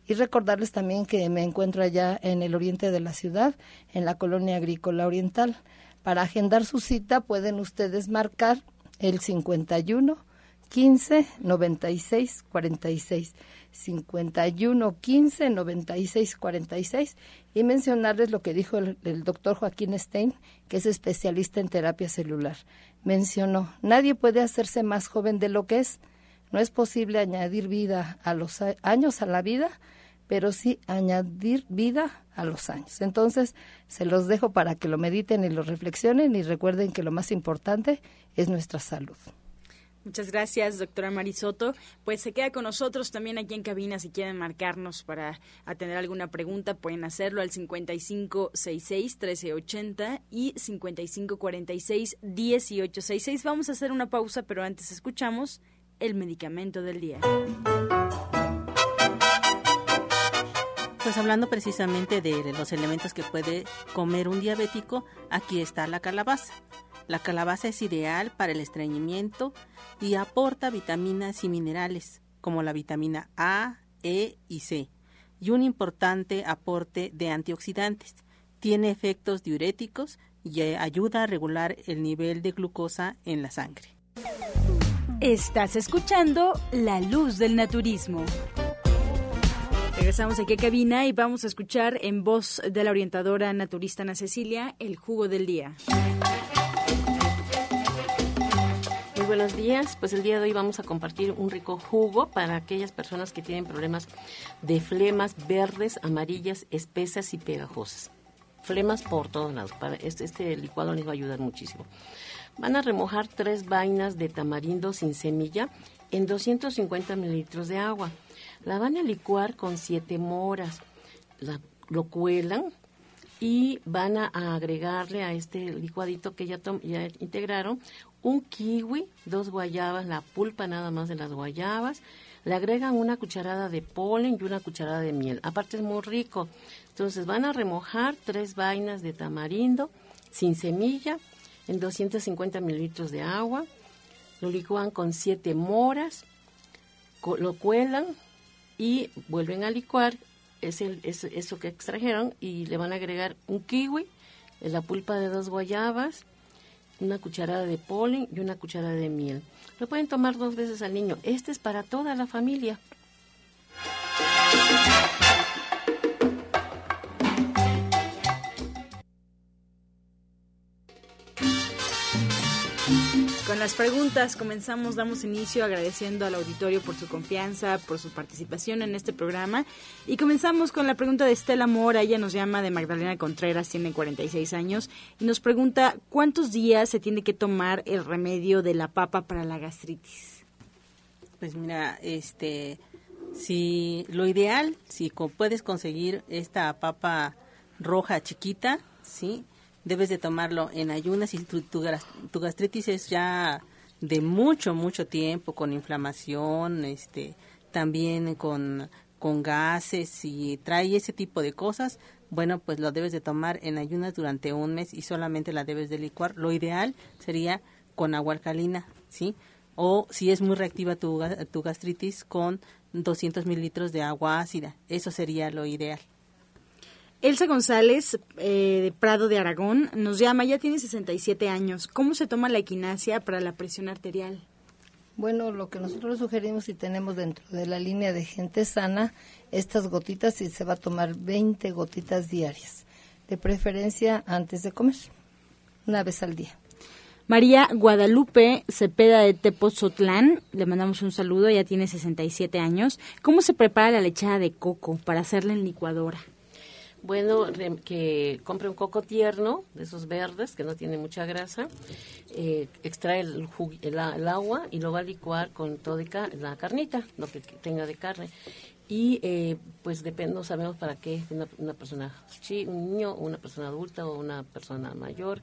y recordarles también que me encuentro allá en el oriente de la ciudad, en la colonia agrícola oriental. Para agendar su cita pueden ustedes marcar el 51 15 96 46 51 15 96 46 y mencionarles lo que dijo el, el, doctor Joaquín Stein, que es especialista en terapia celular. Mencionó, nadie puede hacerse más joven de lo que es. No es posible añadir vida a los años a la vida, pero sí añadir vida a los años. Entonces, se los dejo para que lo mediten y lo reflexionen y recuerden que lo más importante es nuestra salud. Muchas gracias, doctora Marisoto. Pues se queda con nosotros también aquí en cabina. Si quieren marcarnos para atender alguna pregunta, pueden hacerlo al 5566-1380 y 5546-1866. Vamos a hacer una pausa, pero antes escuchamos el medicamento del día. Pues hablando precisamente de los elementos que puede comer un diabético, aquí está la calabaza. La calabaza es ideal para el estreñimiento y aporta vitaminas y minerales como la vitamina A, E y C y un importante aporte de antioxidantes. Tiene efectos diuréticos y ayuda a regular el nivel de glucosa en la sangre. Estás escuchando La Luz del Naturismo. Regresamos aquí a cabina y vamos a escuchar en voz de la orientadora naturista Ana Cecilia el jugo del día. Muy buenos días, pues el día de hoy vamos a compartir un rico jugo para aquellas personas que tienen problemas de flemas verdes, amarillas, espesas y pegajosas. Flemas por todos lados. Este, este licuado les va a ayudar muchísimo. Van a remojar tres vainas de tamarindo sin semilla en 250 mililitros de agua la van a licuar con siete moras, lo cuelan y van a agregarle a este licuadito que ya, ya integraron un kiwi, dos guayabas, la pulpa nada más de las guayabas, le agregan una cucharada de polen y una cucharada de miel. Aparte es muy rico. Entonces van a remojar tres vainas de tamarindo sin semilla en 250 mililitros de agua. Lo licúan con siete moras, lo cuelan, y vuelven a licuar es el, eso que extrajeron y le van a agregar un kiwi, la pulpa de dos guayabas, una cucharada de polen y una cucharada de miel. Lo pueden tomar dos veces al niño. Este es para toda la familia. Con las preguntas comenzamos, damos inicio agradeciendo al auditorio por su confianza, por su participación en este programa. Y comenzamos con la pregunta de Estela Mora, ella nos llama de Magdalena Contreras, tiene 46 años, y nos pregunta cuántos días se tiene que tomar el remedio de la papa para la gastritis. Pues mira, este, si lo ideal, si puedes conseguir esta papa roja chiquita, sí, debes de tomarlo en ayunas si tu, tu, gastritis es ya de mucho, mucho tiempo, con inflamación, este, también con, con gases y trae ese tipo de cosas, bueno, pues lo debes de tomar en ayunas durante un mes y solamente la debes de licuar. Lo ideal sería con agua alcalina, ¿sí? O si es muy reactiva tu, tu gastritis, con 200 mililitros de agua ácida. Eso sería lo ideal. Elsa González, eh, de Prado de Aragón, nos llama, ya tiene 67 años. ¿Cómo se toma la equinacia para la presión arterial? Bueno, lo que nosotros sugerimos y tenemos dentro de la línea de gente sana, estas gotitas y se va a tomar 20 gotitas diarias, de preferencia antes de comer, una vez al día. María Guadalupe Cepeda de Tepozotlán, le mandamos un saludo, ya tiene 67 años. ¿Cómo se prepara la lechada de coco para hacerla en licuadora? Bueno que compre un coco tierno, de esos verdes, que no tiene mucha grasa, eh, extrae el, el, agua y lo va a licuar con toda la carnita, lo que tenga de carne. Y eh, pues depende, no sabemos para qué, una, una persona, un niño, una persona adulta o una persona mayor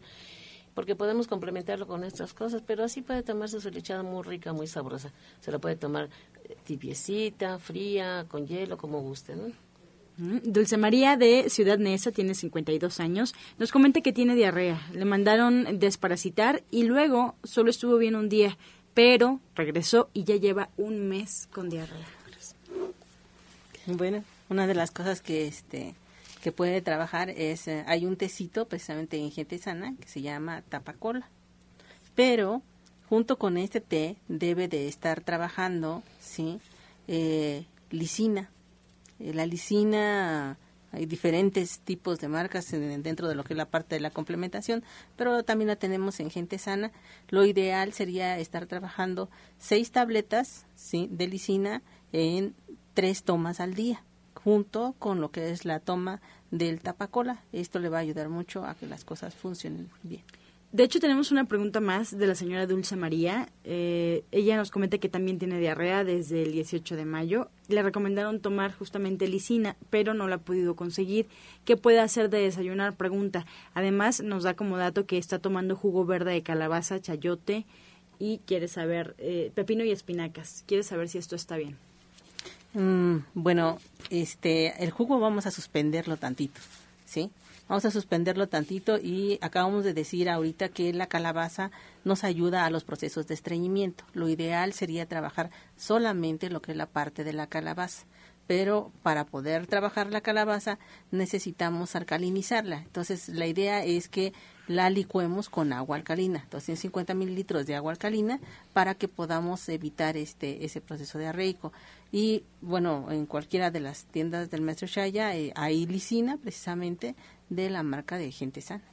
porque podemos complementarlo con estas cosas, pero así puede tomarse su lechada muy rica, muy sabrosa. Se la puede tomar eh, tibiecita, fría, con hielo, como guste, ¿no? Dulce María de Ciudad Neza tiene 52 años. Nos comenta que tiene diarrea. Le mandaron desparasitar y luego solo estuvo bien un día, pero regresó y ya lleva un mes con diarrea. Bueno, una de las cosas que este que puede trabajar es eh, hay un tecito precisamente en gente sana que se llama tapacola. Pero junto con este té debe de estar trabajando, sí, eh, lisina la lisina, hay diferentes tipos de marcas dentro de lo que es la parte de la complementación, pero también la tenemos en gente sana. Lo ideal sería estar trabajando seis tabletas de lisina en tres tomas al día, junto con lo que es la toma del tapacola. Esto le va a ayudar mucho a que las cosas funcionen bien. De hecho, tenemos una pregunta más de la señora Dulce María. Eh, ella nos comenta que también tiene diarrea desde el 18 de mayo. Le recomendaron tomar justamente lisina, pero no la ha podido conseguir. ¿Qué puede hacer de desayunar? Pregunta. Además, nos da como dato que está tomando jugo verde de calabaza, chayote y quiere saber, eh, pepino y espinacas. Quiere saber si esto está bien. Mm, bueno, este, el jugo vamos a suspenderlo tantito, ¿sí? Vamos a suspenderlo tantito y acabamos de decir ahorita que la calabaza nos ayuda a los procesos de estreñimiento. Lo ideal sería trabajar solamente lo que es la parte de la calabaza pero para poder trabajar la calabaza necesitamos alcalinizarla. Entonces la idea es que la licuemos con agua alcalina, 250 mililitros de agua alcalina para que podamos evitar este ese proceso diarreico. Y bueno, en cualquiera de las tiendas del maestro Shaya eh, hay lisina precisamente de la marca de Gente Sana.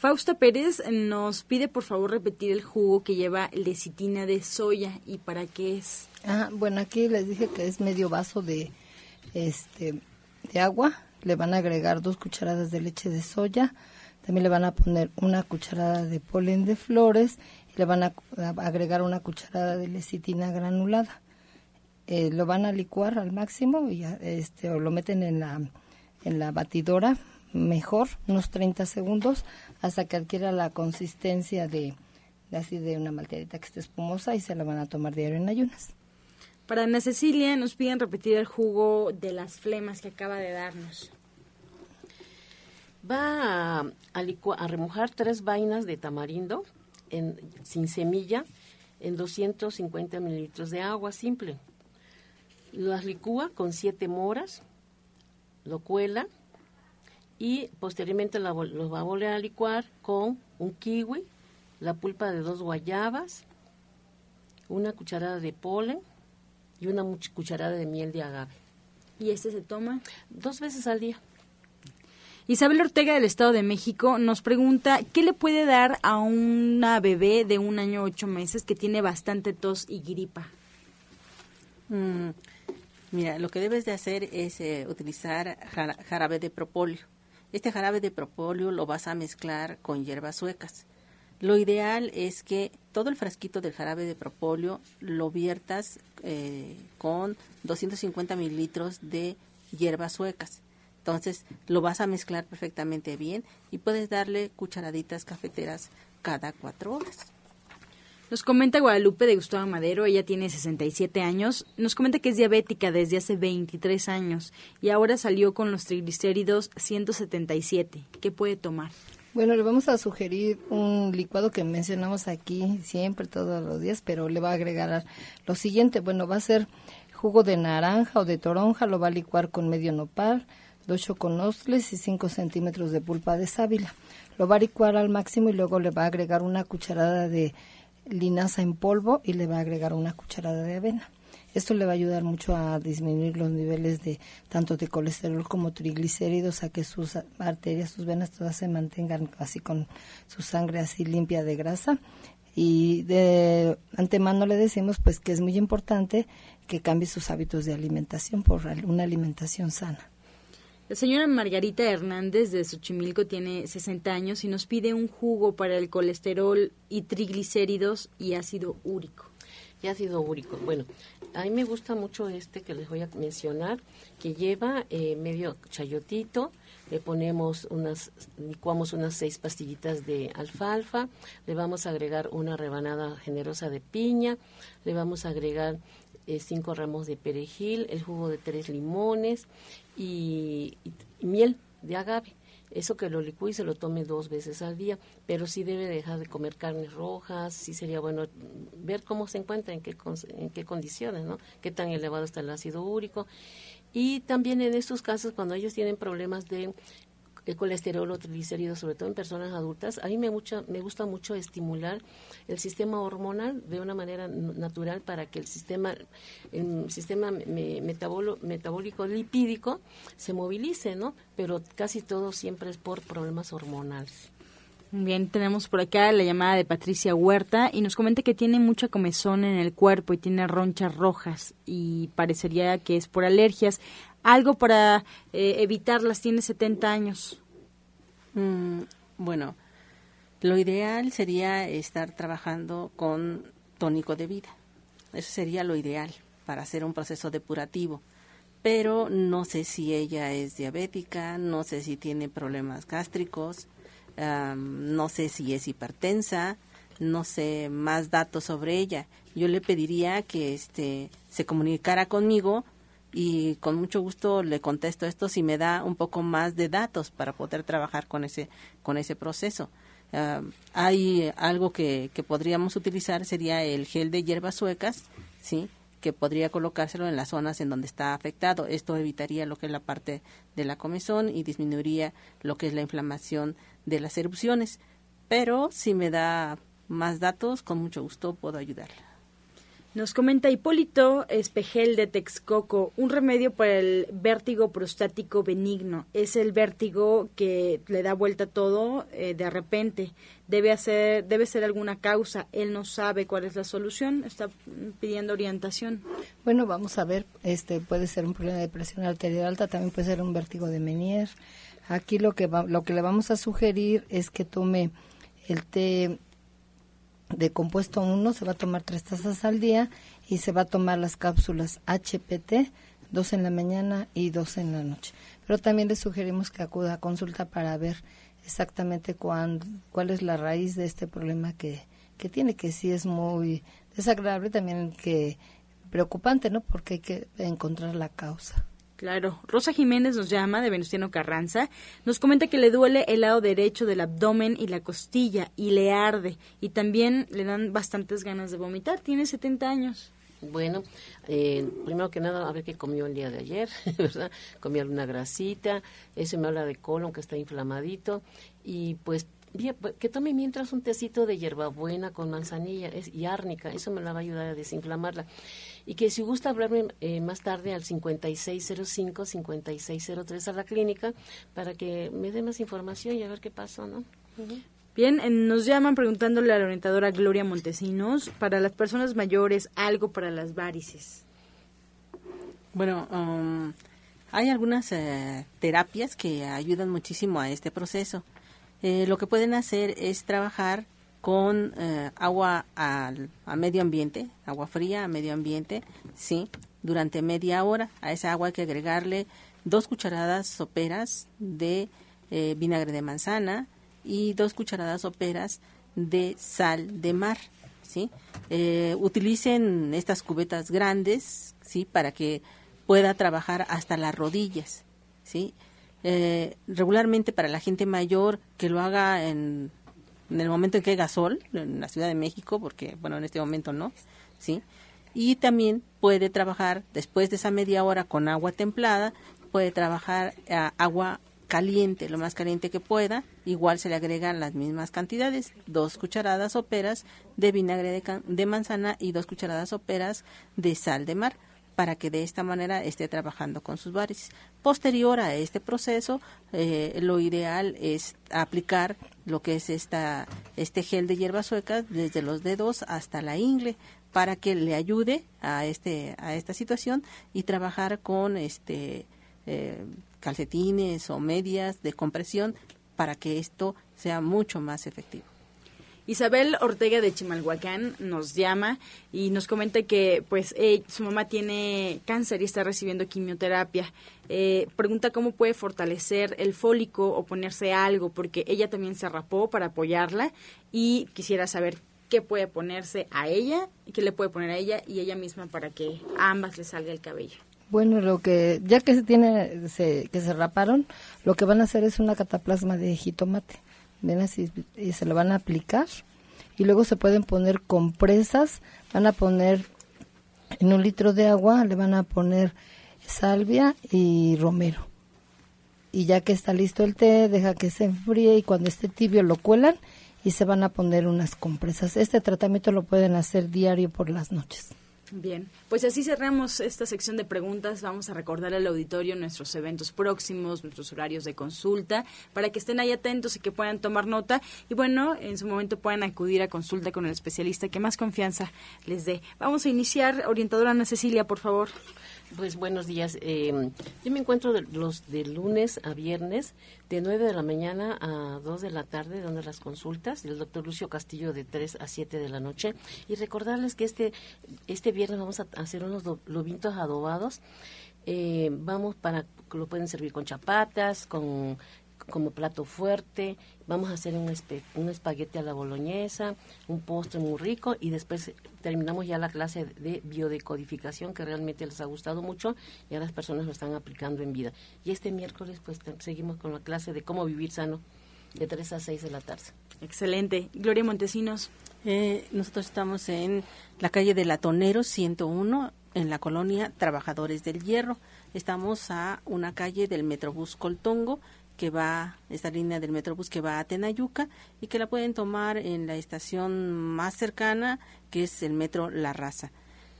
Fausta Pérez nos pide por favor repetir el jugo que lleva lecitina de soya y para qué es. Ah, bueno, aquí les dije que es medio vaso de este de agua, le van a agregar dos cucharadas de leche de soya, también le van a poner una cucharada de polen de flores y le van a, agregar una cucharada de lecitina granulada. Eh, lo van a licuar al máximo y este o lo meten en la en la batidora mejor, unos 30 segundos, hasta que adquiera la consistencia de, así de una malteadita que esté espumosa y se la van a tomar diario en ayunas. Para Ana Cecilia nos piden repetir el jugo de las flemas que acaba de darnos. Va a, a, remojar tres vainas de tamarindo en, sin semilla en 250 mililitros de agua simple. Las licúa con siete moras, lo cuela y posteriormente lo va a volver a licuar con un kiwi, la pulpa de dos guayabas, una cucharada de polen y una cucharada de miel de agave. ¿Y este se toma? Dos veces al día. Isabel Ortega del Estado de México nos pregunta qué le puede dar a una bebé de un año ocho meses que tiene bastante tos y gripa. Mm, mira, lo que debes de hacer es eh, utilizar jarabe de propóleo. Este jarabe de propóleo lo vas a mezclar con hierbas suecas. Lo ideal es que todo el frasquito del jarabe de propóleo lo viertas eh, con 250 mililitros de hierbas suecas. Entonces lo vas a mezclar perfectamente bien y puedes darle cucharaditas cafeteras cada cuatro horas. Nos comenta Guadalupe de Gustavo Madero, ella tiene 67 años, nos comenta que es diabética desde hace 23 años y ahora salió con los triglicéridos 177. ¿Qué puede tomar? Bueno, le vamos a sugerir un licuado que mencionamos aquí siempre, todos los días, pero le va a agregar lo siguiente. Bueno, va a ser jugo de naranja o de toronja, lo va a licuar con medio nopal, dos choconostles y 5 centímetros de pulpa de sábila. Lo va a licuar al máximo y luego le va a agregar una cucharada de linaza en polvo y le va a agregar una cucharada de avena. Esto le va a ayudar mucho a disminuir los niveles de tanto de colesterol como triglicéridos, a que sus arterias, sus venas todas se mantengan así con su sangre así limpia de grasa. Y de antemano le decimos pues que es muy importante que cambie sus hábitos de alimentación por una alimentación sana. La señora Margarita Hernández de Xochimilco tiene 60 años y nos pide un jugo para el colesterol y triglicéridos y ácido úrico. Y ácido úrico. Bueno, a mí me gusta mucho este que les voy a mencionar, que lleva eh, medio chayotito, le ponemos unas, licuamos unas seis pastillitas de alfalfa, le vamos a agregar una rebanada generosa de piña, le vamos a agregar eh, cinco ramos de perejil, el jugo de tres limones y miel de agave eso que lo licúe y se lo tome dos veces al día, pero sí debe dejar de comer carnes rojas, sí sería bueno ver cómo se encuentra, en qué, en qué condiciones, ¿no? Qué tan elevado está el ácido úrico. Y también en estos casos, cuando ellos tienen problemas de el colesterol o triglicéridos, sobre todo en personas adultas, a mí me, mucha, me gusta mucho estimular el sistema hormonal de una manera natural para que el sistema, el sistema metabólico lipídico se movilice, ¿no? Pero casi todo siempre es por problemas hormonales. Bien, tenemos por acá la llamada de Patricia Huerta y nos comenta que tiene mucha comezón en el cuerpo y tiene ronchas rojas y parecería que es por alergias algo para eh, evitarlas. Tiene 70 años. Mm, bueno, lo ideal sería estar trabajando con tónico de vida. Eso sería lo ideal para hacer un proceso depurativo. Pero no sé si ella es diabética, no sé si tiene problemas gástricos, no sé si es hipertensa, no sé más datos sobre ella. Yo le pediría que este se comunicara conmigo y con mucho gusto le contesto esto si me da un poco más de datos para poder trabajar con ese con ese proceso. Ah, hay algo que, que podríamos utilizar sería el gel de hierbas suecas, sí, que podría colocárselo en las zonas en donde está afectado. Esto evitaría lo que es la parte de la comezón y disminuiría lo que es la inflamación de las erupciones. Pero si me da más datos, con mucho gusto puedo ayudarla. Nos comenta Hipólito Espejel de Texcoco, un remedio para el vértigo prostático benigno. Es el vértigo que le da vuelta todo eh, de repente. Debe, hacer, debe ser alguna causa. Él no sabe cuál es la solución. Está pidiendo orientación. Bueno, vamos a ver. Este puede ser un problema de presión arterial alta, también puede ser un vértigo de Menier. Aquí lo que, lo que le vamos a sugerir es que tome el té de compuesto 1 se va a tomar tres tazas al día y se va a tomar las cápsulas HPT, dos en la mañana y dos en la noche. Pero también le sugerimos que acuda a consulta para ver exactamente cuál es la raíz de este problema que, que tiene, que sí es muy desagradable, también que preocupante, ¿no? Porque hay que encontrar la causa. Claro. Rosa Jiménez nos llama de Venustiano Carranza. Nos comenta que le duele el lado derecho del abdomen y la costilla y le arde. Y también le dan bastantes ganas de vomitar. Tiene 70 años. Bueno, eh, primero que nada, a ver qué comió el día de ayer, ¿verdad? Comió una grasita, eso me habla de colon que está inflamadito y pues Bien, pues, que tome mientras un tecito de hierbabuena con manzanilla es, y árnica, eso me la va a ayudar a desinflamarla. Y que si gusta hablarme eh, más tarde al 5605-5603 a la clínica para que me dé más información y a ver qué pasó, ¿no? Bien, nos llaman preguntándole a la orientadora Gloria Montesinos, para las personas mayores, algo para las varices. Bueno, um, hay algunas eh, terapias que ayudan muchísimo a este proceso. Eh, lo que pueden hacer es trabajar con eh, agua a medio ambiente, agua fría a medio ambiente, sí, durante media hora. A esa agua hay que agregarle dos cucharadas soperas de eh, vinagre de manzana y dos cucharadas soperas de sal de mar, sí. utilicen estas cubetas grandes, sí, para que pueda trabajar hasta las rodillas, sí eh, regularmente para la gente mayor que lo haga en, en, el momento en que haya sol, en la Ciudad de México, porque bueno, en este momento no, ¿sí? Y también puede trabajar después de esa media hora con agua templada puede trabajar agua caliente, lo más caliente que pueda. Igual se le agregan las mismas cantidades, dos cucharadas soperas de vinagre de, de manzana y dos cucharadas soperas de sal de mar para que de esta manera esté trabajando con sus varices. Posterior a este proceso, eh, lo ideal es aplicar lo que es esta, este gel de hierbas suecas desde los dedos hasta la ingle para que le ayude a este a esta situación y trabajar con este eh, calcetines o medias de compresión para que esto sea mucho más efectivo. Isabel Ortega de Chimalhuacán nos llama y nos comenta que pues eh, su mamá tiene cáncer y está recibiendo quimioterapia. Eh, pregunta cómo puede fortalecer el fólico o ponerse algo, porque ella también se rapó para apoyarla y quisiera saber qué puede ponerse a ella, qué le puede poner a ella y ella misma para que a ambas le salga el cabello. Bueno, lo que ya que se tiene que se raparon, lo que van a hacer es una cataplasma de jitomate ven así, y se lo van a aplicar y luego se pueden poner compresas, van a poner en un litro de agua, le van a poner salvia y romero. Y ya que está listo el té, deja que se enfríe y cuando esté tibio lo cuelan y se van a poner unas compresas. Este tratamiento lo pueden hacer diario por las noches. Bien, pues así cerramos esta sección de preguntas. Vamos a recordar al auditorio nuestros eventos próximos, nuestros horarios de consulta, para que estén ahí atentos y que puedan tomar nota. Y bueno, en su momento puedan acudir a consulta con el especialista que más confianza les dé. Vamos a iniciar. Orientadora Ana Cecilia, por favor. Pues buenos días. Eh, yo me encuentro de, los de lunes a viernes, de 9 de la mañana a 2 de la tarde, donde las consultas, del doctor Lucio Castillo de 3 a 7 de la noche. Y recordarles que este, este viernes vamos a hacer unos lobitos adobados. Eh, vamos para, lo pueden servir con chapatas, con como plato fuerte, vamos a hacer un, un espagueti a la boloñesa, un postre muy rico y después terminamos ya la clase de biodecodificación que realmente les ha gustado mucho y a las personas lo están aplicando en vida. Y este miércoles pues seguimos con la clase de cómo vivir sano de 3 a 6 de la tarde. Excelente. Gloria Montesinos. Eh, nosotros estamos en la calle de Latonero 101 en la colonia Trabajadores del Hierro. Estamos a una calle del Metrobús Coltongo que va, esta línea del Metrobús que va a Tenayuca y que la pueden tomar en la estación más cercana, que es el Metro La Raza.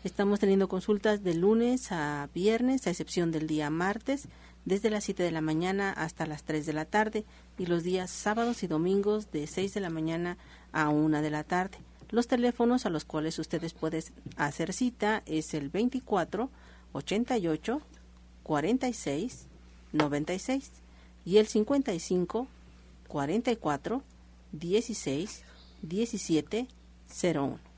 Estamos teniendo consultas de lunes a viernes, a excepción del día martes, desde las 7 de la mañana hasta las 3 de la tarde y los días sábados y domingos de 6 de la mañana a 1 de la tarde. Los teléfonos a los cuales ustedes pueden hacer cita es el 24 88 46 96 y el 55 44 16 17 01.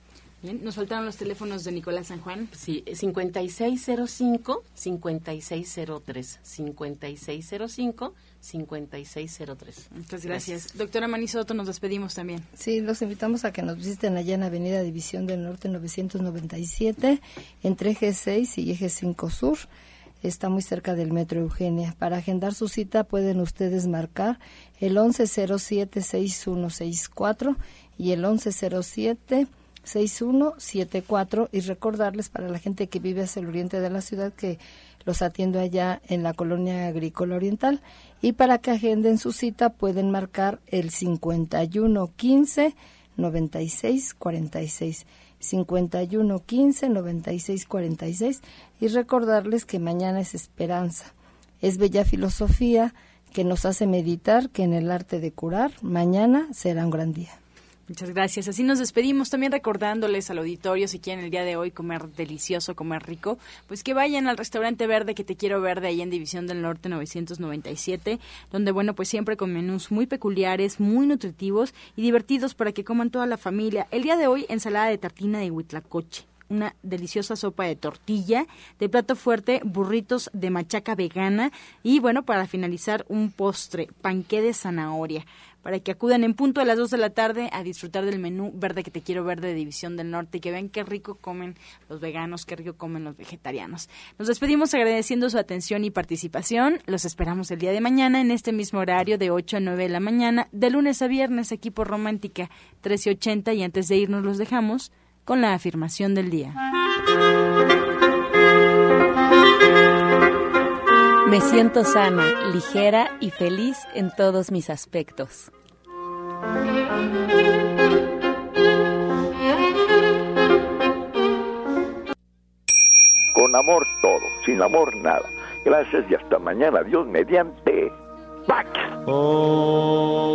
Bien, nos faltaron los teléfonos de Nicolás San Juan. Sí, 5605 5603 5605 5603. Muchas gracias. Doctora Manisoto, nos despedimos también. Sí, los invitamos a que nos visiten allá en Avenida División del Norte 997, entre eje 6 y eje 5 Sur está muy cerca del Metro Eugenia. Para agendar su cita pueden ustedes marcar el 1107-6164 y el 1107-6174 y recordarles para la gente que vive hacia el oriente de la ciudad que los atiendo allá en la colonia agrícola oriental y para que agenden su cita pueden marcar el 5115 9646 51 15 96 46 y recordarles que mañana es esperanza. Es bella filosofía que nos hace meditar que en el arte de curar mañana será un gran día. Muchas gracias. Así nos despedimos también recordándoles al auditorio si quieren el día de hoy comer delicioso, comer rico, pues que vayan al restaurante verde que te quiero ver de ahí en División del Norte 997, donde bueno, pues siempre con menús muy peculiares, muy nutritivos y divertidos para que coman toda la familia. El día de hoy ensalada de tartina de huitlacoche una deliciosa sopa de tortilla, de plato fuerte, burritos de machaca vegana y bueno, para finalizar un postre, panqué de zanahoria para que acudan en punto a las 2 de la tarde a disfrutar del menú verde que te quiero ver de División del Norte y que vean qué rico comen los veganos, qué rico comen los vegetarianos. Nos despedimos agradeciendo su atención y participación. Los esperamos el día de mañana en este mismo horario de 8 a 9 de la mañana, de lunes a viernes, equipo romántica 1380 y antes de irnos los dejamos con la afirmación del día. Me siento sana, ligera y feliz en todos mis aspectos. Con amor todo, sin amor nada. Gracias y hasta mañana. Dios mediante. ¡Pax! Oh.